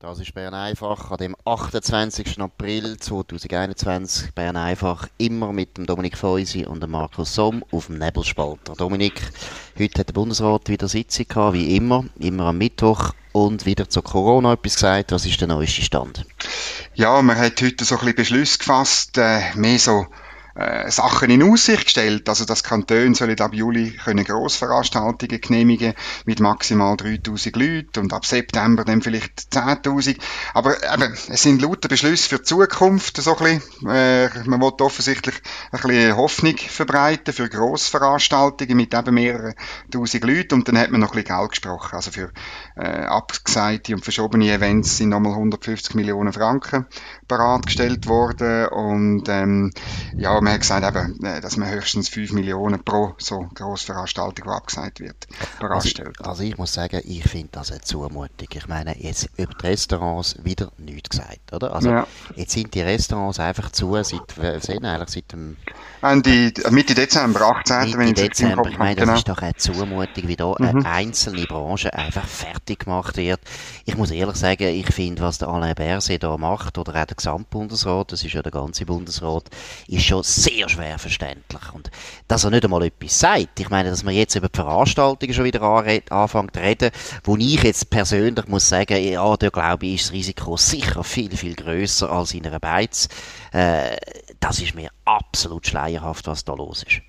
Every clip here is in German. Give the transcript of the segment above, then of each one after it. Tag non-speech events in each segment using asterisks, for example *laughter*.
Das ist Bern einfach an dem 28. April 2021. Bern einfach immer mit dem Dominik Feusi und dem Markus Somm auf dem Nebelspalter. Dominik, heute hat der Bundesrat wieder Sitzung gehabt, wie immer, immer am Mittwoch und wieder zu Corona etwas gesagt. Was ist der neueste Stand? Ja, man hat heute so ein bisschen Beschluss gefasst, äh, mehr so äh, Sachen in Aussicht gestellt. Also das Kanton sollen ab Juli können Grossveranstaltungen genehmigen mit maximal 3000 Leuten und ab September dann vielleicht 10.000. Aber eben, es sind lauter Beschlüsse für die Zukunft, so ein bisschen. Äh, man will offensichtlich ein bisschen Hoffnung verbreiten für Grossveranstaltungen mit eben mehreren tausend Leuten und dann hat man noch ein bisschen Geld gesprochen. Also für äh, abgesagte und verschobene Events sind nochmal 150 Millionen Franken bereitgestellt worden und ähm, ja, man hat gesagt, eben, äh, dass man höchstens 5 Millionen pro so Grossveranstaltung, die abgesagt wird, bereitstellt. Also, also, ich muss sagen, ich finde das eine Zumutung. Ich meine, jetzt über die Restaurants wieder nichts gesagt, oder? Also ja. jetzt sind die Restaurants einfach zu seit, sehen eigentlich seit dem... Ende, Mitte Dezember, 18. Mitte wenn ich Dezember, ich meine, das genau. ist doch eine Zumutung, wie da mhm. eine einzelne Branche einfach fertig gemacht wird. Ich muss ehrlich sagen, ich finde, was der Alain Berset da macht, oder auch der Gesamtbundesrat, das ist ja der ganze Bundesrat, ist schon sehr schwer verständlich. Und dass er nicht einmal etwas sagt. Ich meine, dass man jetzt über die Veranstaltungen schon wieder anfängt zu reden, wo ich jetzt persönlich muss sagen, ja, da glaube ich, ist das Risiko sicher viel, viel größer als in einer Beiz. Äh, das ist mir absolut schleierhaft, was da los ist.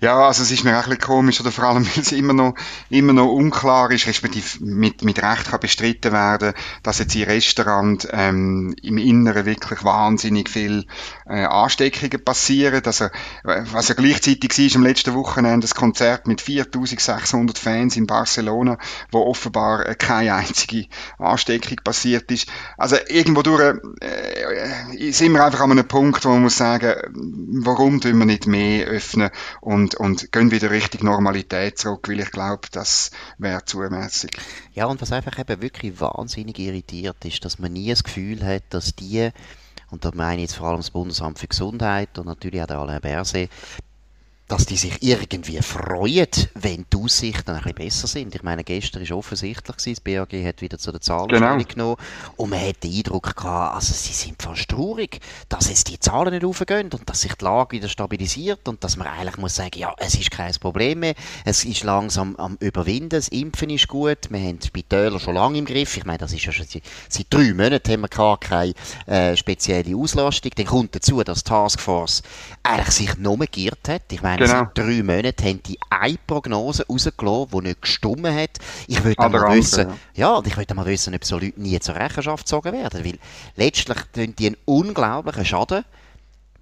Ja, also es ist mir auch ein bisschen komisch, oder vor allem, *laughs* weil es immer noch, immer noch unklar ist, respektive mit, mit Recht kann bestritten werden, dass jetzt im Restaurant ähm, im Inneren wirklich wahnsinnig viel äh, Ansteckungen passieren. Also, was ja gleichzeitig war am letzten Wochenende, das Konzert mit 4600 Fans in Barcelona, wo offenbar äh, keine einzige Ansteckung passiert ist. Also irgendwo durch äh, sind wir einfach an einem Punkt, wo man muss sagen, warum tun wir nicht mehr öffnen und, und gehen wieder Richtung Normalität zurück, weil ich glaube, das wäre zumäßig. Ja, und was einfach eben wirklich wahnsinnig irritiert ist, dass man nie das Gefühl hat, dass die, und da meine ich jetzt vor allem das Bundesamt für Gesundheit und natürlich auch der Alain Berset, dass die sich irgendwie freuen, wenn die Aussichten ein bisschen besser sind. Ich meine, gestern war offensichtlich, das BAG hat wieder zu den Zahlen genau. genommen und man hat den Eindruck gehabt, also sie sind fast traurig, dass jetzt die Zahlen nicht aufgehen und dass sich die Lage wieder stabilisiert und dass man eigentlich muss sagen, ja, es ist kein Problem mehr, es ist langsam am Überwinden, das Impfen ist gut, wir haben die Spitäler schon lange im Griff, ich meine, das ist ja schon seit, seit drei Monaten haben wir keine äh, spezielle Auslastung, dann kommt dazu, dass die Taskforce eigentlich sich noch mehr geirrt hat, ich meine, genau. seit drei Monaten haben die eine Prognose rausgelassen, die nicht gestimmt hat. Ich würde mal wissen, ja. ja, ich würde mal wissen, ob so Leute nie zur Rechenschaft gezogen werden, weil letztlich tun die einen unglaublichen Schaden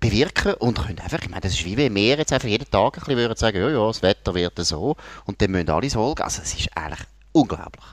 bewirken und können einfach, ich meine, das ist wie wenn wir jetzt einfach jeden Tag ein bisschen würden sagen, ja, ja, das Wetter wird so und dann müssen alle folgen. Also es ist eigentlich unglaublich.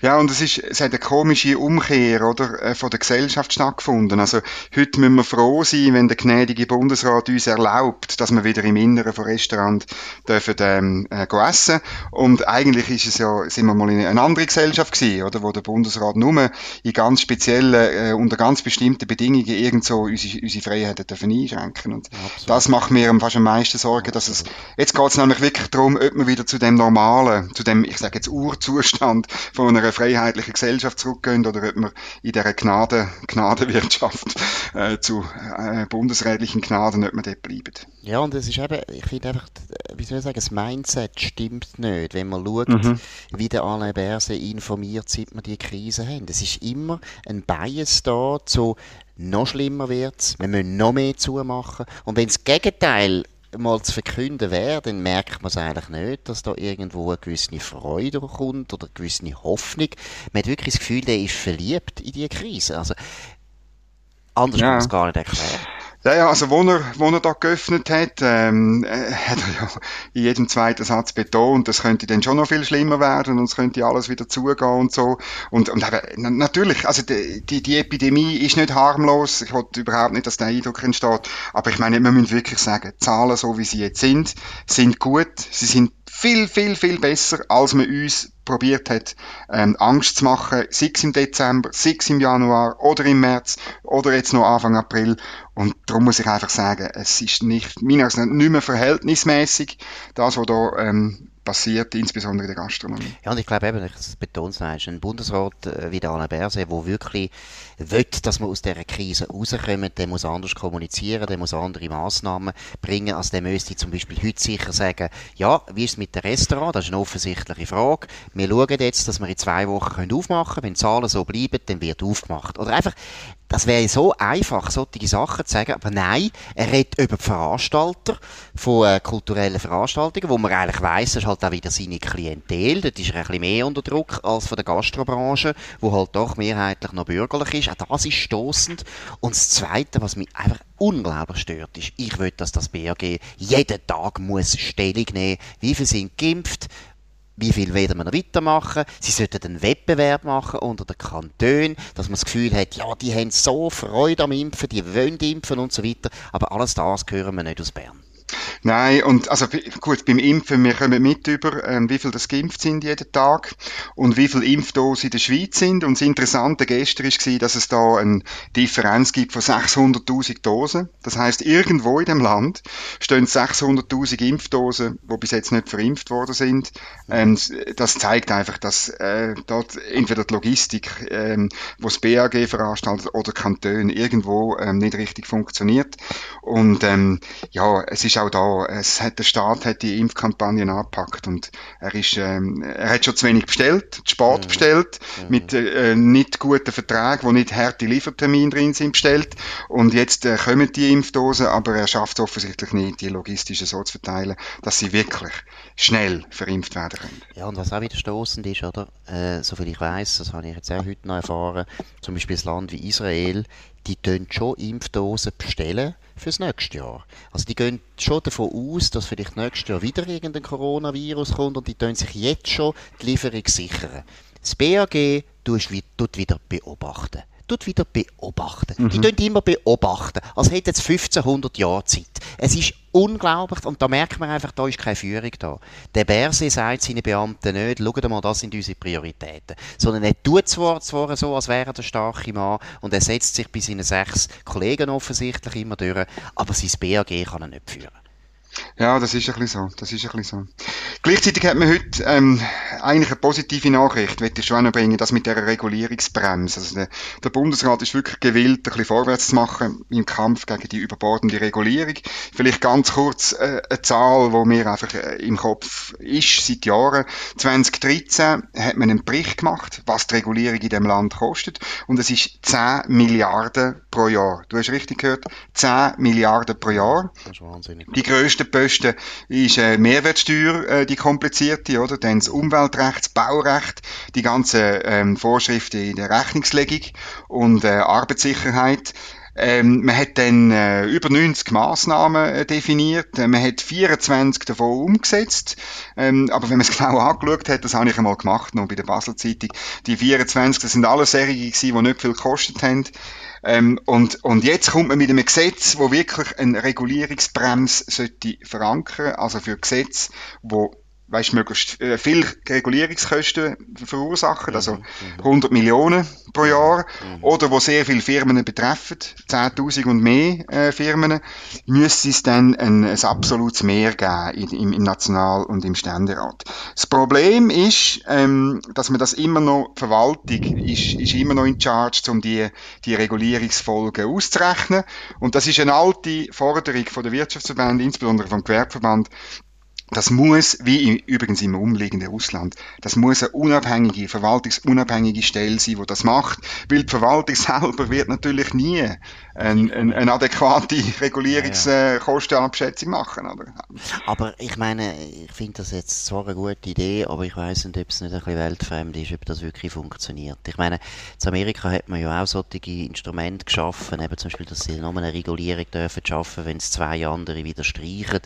Ja, und es ist, es hat eine komische Umkehr, oder, äh, von der Gesellschaft stattgefunden. Also, heute müssen wir froh sein, wenn der gnädige Bundesrat uns erlaubt, dass wir wieder im Inneren von Restaurant dürfen, ähm, äh, essen. Und eigentlich ist es ja, sind wir mal in eine andere Gesellschaft gewesen, oder, wo der Bundesrat nur in ganz speziellen, äh, unter ganz bestimmten Bedingungen irgend so unsere, unsere Freiheiten dürfen einschränken. Und Absolut. das macht mir fast am meisten Sorgen, dass es, jetzt geht es nämlich wirklich darum, ob wir wieder zu dem normalen, zu dem, ich sage jetzt Urzustand von von einer freiheitlichen Gesellschaft zurückgehen oder ob wir in dieser Gnade, Gnadenwirtschaft *laughs* äh, zu äh, bundesrätlichen Gnaden, ob wir dort bleiben. Ja, und es ist eben, ich finde einfach, wie soll ich sagen, das Mindset stimmt nicht, wenn man schaut, mhm. wie der Alain Berset informiert, seit wir die Krise haben. Es ist immer ein Bias da zu noch schlimmer wird's, wir müssen noch mehr zumachen. Und wenn das Gegenteil mal zu verkünden wäre, dann merkt man es eigentlich nicht, dass da irgendwo eine gewisse Freude kommt oder eine gewisse Hoffnung. Man hat wirklich das Gefühl, der ist verliebt in diese Krise. Also, anders ja. kann man es gar nicht erklären. Ja, ja, also wo er, wo er da geöffnet hat, ähm, äh, hat er ja in jedem zweiten Satz betont, das könnte dann schon noch viel schlimmer werden und es könnte alles wieder zugehen und so. Und, und eben, natürlich, also die, die, die Epidemie ist nicht harmlos, ich wollte überhaupt nicht, dass der Eindruck entsteht, aber ich meine, wir müssen wirklich sagen, Zahlen so wie sie jetzt sind, sind gut, sie sind viel, viel, viel besser, als man uns probiert hat, ähm, Angst zu machen, sei es im Dezember, sei es im Januar oder im März oder jetzt noch Anfang April. Und darum muss ich einfach sagen, es ist nicht, meiner Ansicht nicht mehr verhältnismäßig, das, was da ähm, passiert, insbesondere in der Gastronomie. Ja, und ich glaube eben, ich betone es ein Bundesrat äh, wie der Alain Berset, der wirklich will, dass wir aus dieser Krise rauskommen, der muss anders kommunizieren, der muss andere Massnahmen bringen, als der müsste zum Beispiel heute sicher sagen, ja, wie ist es mit dem Restaurant? Das ist eine offensichtliche Frage. Wir schauen jetzt, dass wir in zwei Wochen aufmachen können. Wenn die Zahlen so bleiben, dann wird aufgemacht. Oder einfach das wäre so einfach, solche Sachen zu sagen, aber nein, er redet über die Veranstalter von äh, kulturellen Veranstaltungen, wo man eigentlich weiss, das ist halt auch wieder seine Klientel, dort ist er ein bisschen mehr unter Druck als von der Gastrobranche, wo halt doch mehrheitlich noch bürgerlich ist, auch das ist stoßend. Und das Zweite, was mich einfach unglaublich stört, ist, ich will, dass das BAG jeden Tag muss Stellung nehmen, wie viele sind geimpft, wie viel werden wir noch weitermachen? Sie sollten einen Wettbewerb machen unter den Kantonen, dass man das Gefühl hat, ja, die haben so Freude am Impfen, die wollen impfen und so weiter. Aber alles das hören wir nicht aus Bern. Nein, und also gut, beim Impfen, wir kommen mit über, ähm, wie viel das geimpft sind jeden Tag und wie viel Impfdosen in der Schweiz sind. Und das Interessante gestern war, dass es da eine Differenz gibt von 600.000 Dosen. Das heißt, irgendwo in dem Land stehen 600.000 Impfdosen, die bis jetzt nicht verimpft worden sind. Ähm, das zeigt einfach, dass äh, dort entweder die Logistik, ähm, wo das BAG veranstaltet oder Kantone irgendwo ähm, nicht richtig funktioniert. Und ähm, ja, es ist auch da, es hat, der Staat hat die Impfkampagnen angepackt und er ist, ähm, er hat schon zu wenig bestellt, zu spät mhm. bestellt, mhm. mit äh, nicht guten Verträgen, wo nicht harte Liefertermine drin sind, bestellt und jetzt äh, kommen die Impfdosen, aber er schafft es offensichtlich nicht, die logistischen so zu verteilen, dass sie wirklich schnell verimpft werden können. Ja, und was auch wieder stoßend ist, oder, äh, soviel ich weiß, das habe ich jetzt auch heute noch erfahren, zum Beispiel das Land wie Israel, die tun schon Impfdosen bestellen fürs nächste Jahr. Also die gehen schon davon aus, dass vielleicht nächstes Jahr wieder irgendein Coronavirus kommt und die tun sich jetzt schon die Lieferung sichern. Das BAG tut wieder beobachten tut wieder beobachten. Mhm. Die tun immer beobachten, als hätten es 1500 Jahre Zeit. Es ist unglaublich und da merkt man einfach, da ist keine Führung da. Der Berse sagt seinen Beamten nicht, schaut mal, das sind unsere Prioritäten. Sondern er tut zwar, zwar so, als wäre er der starke Mann und er setzt sich bei seinen sechs Kollegen offensichtlich immer durch, aber sein BAG kann er nicht führen. Ja, das ist ein bisschen so. Das ist ein bisschen so. Gleichzeitig hat man heute ähm, eigentlich eine positive Nachricht, möchte ich schon bringen, das mit der Regulierungsbremse. Also der, der, Bundesrat ist wirklich gewillt, ein bisschen vorwärts zu machen im Kampf gegen die überbordende Regulierung. Vielleicht ganz kurz äh, eine Zahl, die mir einfach äh, im Kopf ist seit Jahren. 2013 hat man einen Bericht gemacht, was die Regulierung in dem Land kostet, und es ist 10 Milliarden pro Jahr. Du hast richtig gehört, 10 Milliarden pro Jahr. Das ist wahnsinnig. Die grösste Posten ist äh, Mehrwertsteuer, äh, die komplizierte, oder? Dann das Umweltrecht, das Baurecht, die ganzen ähm, Vorschriften in der Rechnungslegung und äh, Arbeitssicherheit. Ähm, man hat dann äh, über 90 Massnahmen äh, definiert, äh, man hat 24 davon umgesetzt, ähm, aber wenn man es *laughs* genau angeschaut hat, das habe ich einmal gemacht, noch bei der Basel Zeitung, die 24, das sind alle Serien die nicht viel gekostet haben. Ähm, und, und jetzt kommt man mit einem Gesetz, wo wirklich eine Regulierungsbremse sollte verankern, also für Gesetze, wo weißt, möglichst äh, viel Regulierungskosten verursachen, also 100 mhm. Millionen pro Jahr, mhm. oder wo sehr viele Firmen betreffen, 10.000 und mehr äh, Firmen, müsste es dann ein, ein absolutes Mehr geben im, im National- und im Ständerat. Das Problem ist, ähm, dass man das immer noch, Verwaltung ist, ist immer noch in Charge, um die, die Regulierungsfolgen auszurechnen. Und das ist eine alte Forderung von der Wirtschaftsverbände, insbesondere vom Gewerbeverband, das muss, wie übrigens im umliegenden Russland, das muss eine unabhängige, verwaltungsunabhängige Stelle sein, die das macht, weil die Verwaltung *laughs* selber wird natürlich nie eine, eine, eine adäquate Regulierungskostenabschätzung machen. Oder? Aber ich meine, ich finde das jetzt zwar eine gute Idee, aber ich weiß nicht, ob es nicht ein bisschen weltfremd ist, ob das wirklich funktioniert. Ich meine, in Amerika hat man ja auch solche Instrumente geschaffen, eben zum Beispiel, dass sie nur eine Regulierung dürfen schaffen, wenn es zwei andere wieder streichen.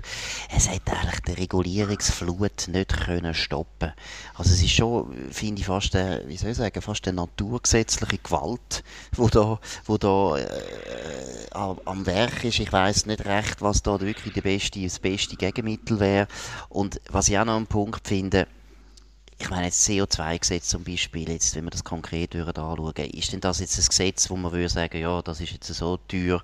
Es hat eigentlich die Regulierungsflut nicht können stoppen. Also es ist schon, finde ich, fast eine, wie soll ich sagen, fast eine naturgesetzliche Gewalt, wo da, wo da äh, äh, am Werk ist. Ich weiß nicht recht, was da wirklich die beste, das beste Gegenmittel wäre. Und was ich auch noch einen Punkt finde, ich meine jetzt CO2-Gesetz zum Beispiel, jetzt, wenn wir das konkret anschauen, ist denn das jetzt ein Gesetz, wo man würde sagen, ja, das ist jetzt so teuer,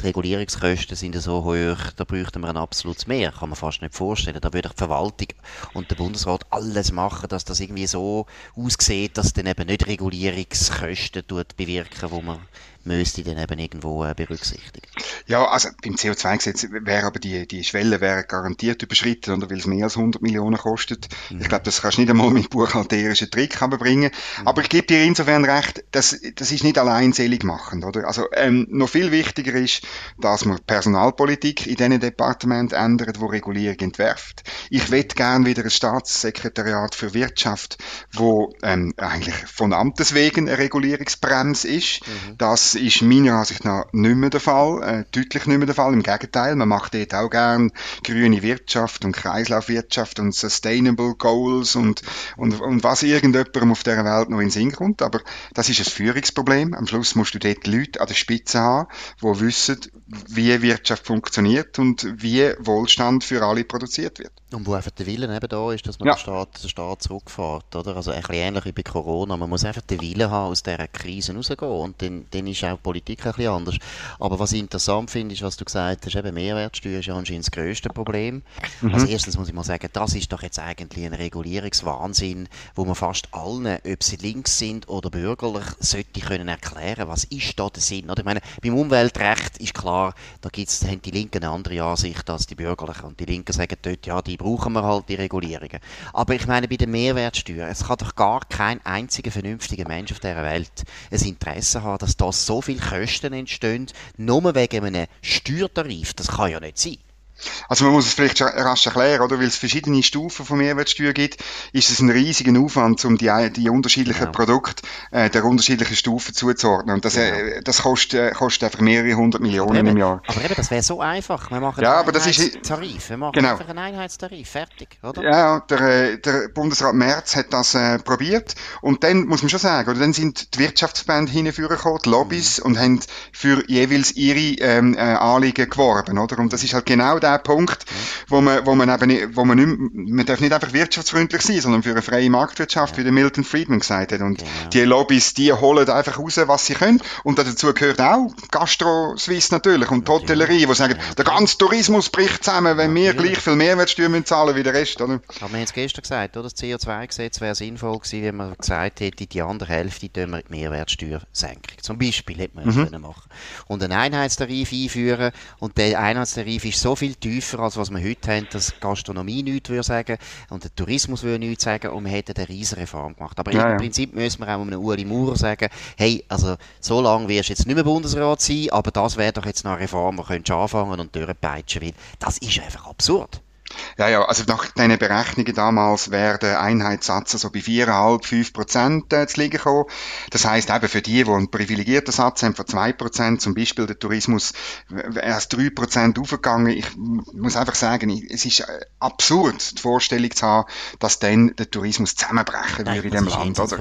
die Regulierungskosten sind so hoch, da bräuchten wir ein absolutes Mehr. Kann man fast nicht vorstellen. Da würde die Verwaltung und der Bundesrat alles machen, dass das irgendwie so aussieht, dass dann eben nicht Regulierungskosten bewirken, wo man müsste dann eben irgendwo äh, berücksichtigen. Ja, also beim CO2-Gesetz wäre aber die, die Schwelle wäre garantiert überschritten, oder weil es mehr als 100 Millionen kostet. Mhm. Ich glaube, das kannst du nicht einmal mit buchhalterischen Trick bringen. Mhm. Aber ich gebe dir insofern recht, das, das ist nicht allein selig machend, oder? Also ähm, noch viel wichtiger ist, dass man Personalpolitik in diesen Departementen ändert, wo Regulierung entwerft. Ich wette gern wieder ein Staatssekretariat für Wirtschaft, wo ähm, eigentlich von Amtes wegen eine Regulierungsbremse ist. Mhm. Das ist meiner Ansicht nach nicht mehr der Fall, äh, deutlich nicht mehr der Fall. Im Gegenteil, man macht dort auch gern grüne Wirtschaft und Kreislaufwirtschaft und Sustainable Goals und, und, und was irgendjemandem auf der Welt noch in den Sinn kommt. Aber das ist ein Führungsproblem. Am Schluss musst du dort Leute an der Spitze haben, die wissen, wie Wirtschaft funktioniert und wie Wohlstand für alle produziert wird. Und wo einfach der Wille eben da ist, dass man ja. den, Staat, den Staat zurückfährt, oder? Also ein bisschen ähnlich wie bei Corona. Man muss einfach den Willen haben, aus dieser Krise rauszugehen. Und dann, dann ist auch die Politik ein bisschen anders. Aber was ich interessant finde, ist, was du gesagt hast, eben Mehrwertsteuer ist ja anscheinend das grösste Problem. Mhm. Also erstens muss ich mal sagen, das ist doch jetzt eigentlich ein Regulierungswahnsinn, wo man fast allen, ob sie links sind oder bürgerlich, sollte können erklären, was ist da der Sinn? Oder? Ich meine, beim Umweltrecht ist klar, da gibt's, haben die Linken eine andere Ansicht als die Bürgerlichen. Und die Linken sagen dort, ja, die brauchen wir halt, die Regulierungen. Aber ich meine, bei der Mehrwertsteuer, es kann doch gar kein einziger vernünftiger Mensch auf dieser Welt ein Interesse haben, dass da so viele Kosten entstehen, nur wegen einem Steuertarif. Das kann ja nicht sein. Also man muss es vielleicht rasch erklären, oder? Weil es verschiedene Stufen von Mehrwertsteuer gibt, ist es ein riesiger Aufwand, um die, die unterschiedlichen ja. Produkte äh, der unterschiedlichen Stufen zuzuordnen. Und das, äh, das kostet, äh, kostet einfach mehrere hundert Millionen eben, im Jahr. Aber eben, das wäre so einfach. Wir machen ja, einen Einheitstarif. Wir machen genau. einfach einen Einheitstarif. Fertig, oder? Ja, der, äh, der Bundesrat Merz hat das äh, probiert. Und dann muss man schon sagen, oder? Dann sind die Wirtschaftsbände hingekommen, die Lobbys, mhm. und haben für jeweils ihre ähm, äh, Anliegen geworben, oder? Und das ist halt genau der Punkt, wo man, wo man eben nicht, wo man nicht, man darf nicht einfach wirtschaftsfreundlich sein, sondern für eine freie Marktwirtschaft, wie der Milton Friedman gesagt hat. Und genau. die Lobbys, die holen einfach raus, was sie können. Und dazu gehört auch Gastro Suisse natürlich und die Hotellerie, die sagen, der ganze Tourismus bricht zusammen, wenn wir gleich viel Mehrwertsteuer müssen zahlen wie der Rest, oder? Aber wir haben es gestern gesagt, oder? Das CO2-Gesetz wäre sinnvoll gewesen, wenn man gesagt hätte, die andere Hälfte tun wir die Mehrwertsteuersenkung. Zum Beispiel hätte man das mhm. können machen Und einen Einheitstarif einführen und der Einheitstarif ist so viel tiefer, als was wir heute haben, dass die Gastronomie nichts würde sagen und der Tourismus würde nichts sagen und wir hätten eine riesige Reform gemacht. Aber ja, im ja. Prinzip müssen wir auch einem Uli Maurer sagen, hey, also so lange wirst du jetzt nicht mehr Bundesrat sein, aber das wäre doch jetzt noch eine Reform, die du anfangen und durchpeitschen, weil das ist einfach absurd. Ja, ja, also nach deinen Berechnungen damals wäre der Einheitssatz so bei 4,5, 5 Prozent äh, zu liegen gekommen. Das heißt eben für die, die einen privilegierten Satz haben von 2 Prozent, zum Beispiel der Tourismus erst 3 Prozent aufgegangen. Ich muss einfach sagen, es ist äh, absurd, die Vorstellung zu haben, dass dann der Tourismus zusammenbrechen würde in dem Land, oder?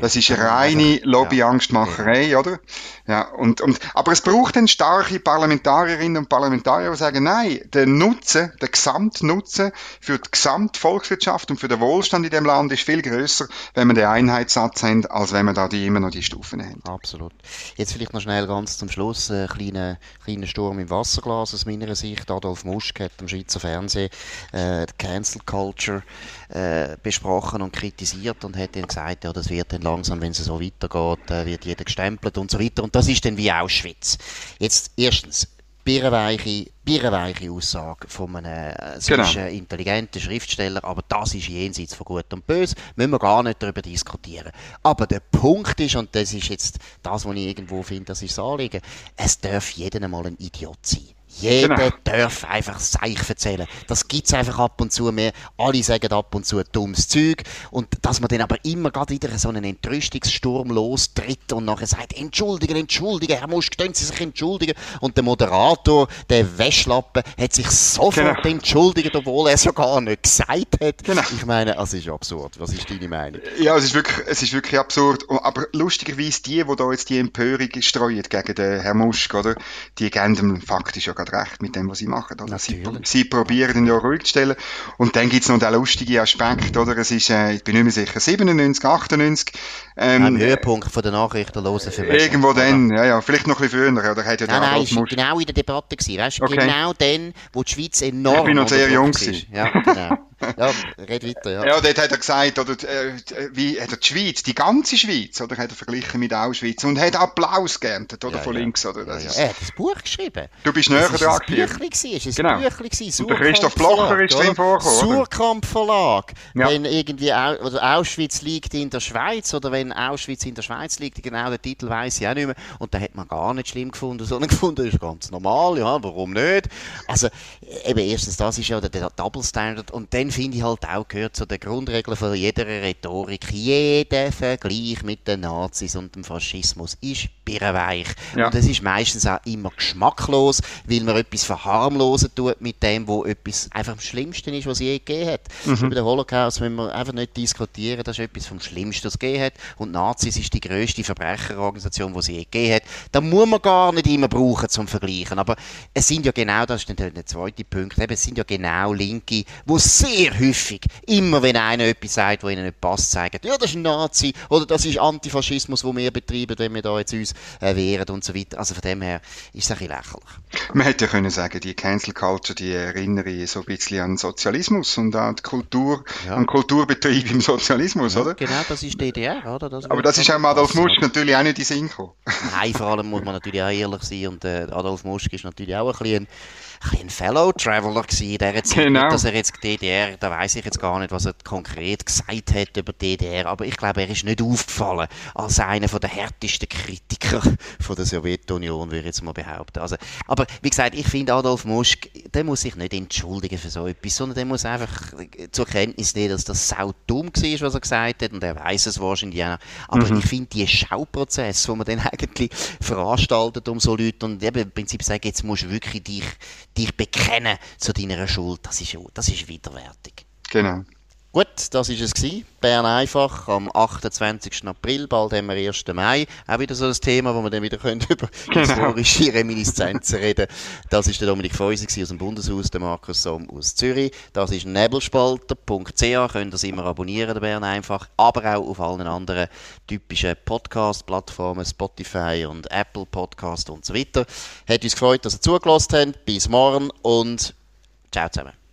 Das ist reine Lobbyangstmacherei, ja. oder? Ja, und, und, aber es braucht dann starke Parlamentarierinnen und Parlamentarier, die sagen, nein, der Nutzen, der Gesamtnutzen Nutzen für die Gesamtvolkswirtschaft und für den Wohlstand in dem Land ist viel größer, wenn wir den Einheitssatz haben, als wenn wir da die immer noch die Stufen haben. Absolut. Jetzt vielleicht noch schnell ganz zum Schluss ein kleiner, kleiner Sturm im Wasserglas aus meiner Sicht. Adolf Muschk hat am Schweizer Fernsehen äh, die Cancel Culture äh, besprochen und kritisiert und hat dann gesagt, ja, das wird dann langsam, wenn es so weitergeht, äh, wird jeder gestempelt und so weiter. Und das ist dann wie Auschwitz. Jetzt erstens, birrenweiche, birrenweiche Aussage von einem äh, genau. intelligenten Schriftsteller, aber das ist jenseits von Gut und Böse, müssen wir gar nicht darüber diskutieren. Aber der Punkt ist, und das ist jetzt das, was ich irgendwo finde, das ist das Anliegen, es darf jeden einmal ein Idiot sein. Jeder genau. darf einfach Seich erzählen. Das gibt's einfach ab und zu mehr. Alle sagen ab und zu dummes Zeug. Und dass man dann aber immer gerade wieder so einen Entrüstungssturm lostritt und nachher sagt, entschuldigen, entschuldigen, Herr Musch, können Sie sich entschuldigen. Und der Moderator, der Wäschlappen, hat sich sofort genau. entschuldigt, obwohl er es ja gar nicht gesagt hat. Genau. Ich meine, es ist absurd. Was ist deine Meinung? Ja, es ist wirklich, es ist wirklich absurd. Aber lustigerweise die, die da jetzt die Empörung streuen gegen den Herrn Musch, oder? Die geben dem faktisch ja gerade recht mit dem, was sie machen. Oder? Sie, Natürlich. sie probieren ihn ja ruhig zu stellen. Und dann gibt's noch den lustigen Aspekt, oder? Es ist, äh, ich bin nicht mehr sicher, 97, 98. Ähm, Am Höhepunkt von der Nachrichten hören für mich. Irgendwo dann, ja, ja, vielleicht noch ein bisschen früher, oder? Hat ja Nein, nein, ist Musch- genau in der Debatte gewesen, weißt du? Okay. Genau dann, wo die Schweiz enorm Ich bin noch sehr jung gewesen. Ja, genau. Ja, red weiter, ja. Ja, dort hat er gesagt, oder, äh, wie, hat er die Schweiz, die ganze Schweiz, oder, hat er verglichen mit Auschwitz und hat Applaus geerntet, oder, Ja, von ja. links, oder? Das Ja, ja. Er hat ein Buch geschrieben. Du bist näher dran gewesen. Es ist Genau. ein Büchli gewesen, Und der Christoph Blocher ist drin vorgekommen? Surkamp Verlag. Wenn irgendwie Au also Auschwitz liegt in der Schweiz oder wenn Auschwitz in der Schweiz liegt, genau den Titel weiss ich auch nicht mehr. Und da hat man gar nicht schlimm gefunden, *laughs* sondern gefunden, ist ganz normal, ja, warum nicht? Also, eben erstens, das ist ja der, der Double Standard und dann finde ich halt auch, gehört zu den Grundregeln von jeder Rhetorik, jeder Vergleich mit den Nazis und dem Faschismus ist birrenweich. Ja. Und es ist meistens auch immer geschmacklos, weil man etwas verharmlosen tut mit dem, wo etwas einfach am schlimmsten ist, was es je gegeben hat. Mhm. Über den Holocaust müssen wir einfach nicht diskutieren, das ist etwas vom Schlimmsten, was es gegeben hat. Und Nazis ist die grösste Verbrecherorganisation, die es je gegeben hat. Da muss man gar nicht immer brauchen zum Vergleichen. Aber es sind ja genau, das ist dann der zweite Punkt, eben, es sind ja genau Linke, die sehr häufig, immer wenn einer etwas sagt, wo ihnen nicht passt, sagen, ja, das ist ein Nazi oder das ist Antifaschismus, wo wir betreiben, wenn wir da jetzt uns wehren und so weiter. Also von dem her ist es ein bisschen lächerlich. Man hätte ja können sagen, die Cancel Culture, die erinnere so ein bisschen an Sozialismus und an die Kultur, Ja. an Kulturbetrieb im Sozialismus, oder? Genau, das ist DDR, oder? Das Aber das ist auch Adolf Musch natürlich auch nicht in Sinn gekommen. Nein, vor allem muss man natürlich auch ehrlich sein und äh, Adolf Muschk ist natürlich auch ein bisschen ein, Fellow Traveler gewesen in dieser Zeit. Genau. Nicht, dass er jetzt DDR, da weiß ich jetzt gar nicht, was er konkret gesagt hat über DDR, aber ich glaube, er ist nicht aufgefallen als einer von der härtesten Kritiker *laughs* von der Sowjetunion, würde ich jetzt mal behaupten. Also, aber wie gesagt, ich finde Adolf Muschk, der muss sich nicht entschuldigen für so etwas, sondern der muss einfach zur Kenntnis nehmen, dass das sau dumm war, was er gesagt hat und er weiß es wahrscheinlich auch. Aber ich finde die Schauprozesse, wo man dann *laughs* eigentlich veranstaltet um so Leute und eben im Prinzip sagt, jetzt musst du wirklich dich, dich bekennen zu deiner Schuld, das ist, das ist widerwärtig. Genau. Gut, das war es. Gewesen. Bern einfach am 28. April, bald haben wir 1. Mai. Auch wieder so ein Thema, wo wir dann wieder *laughs* können über historische Reminiszenzen reden Das war der Dominik Feusi aus dem Bundeshaus, der Markus Somm aus Zürich. Das ist nebelspalter.ch, könnt ihr immer abonnieren, der Bern einfach. Aber auch auf allen anderen typischen Podcast-Plattformen, Spotify und Apple Podcast und so weiter. Hat uns gefreut, dass ihr zugelassen habt. Bis morgen und ciao zusammen.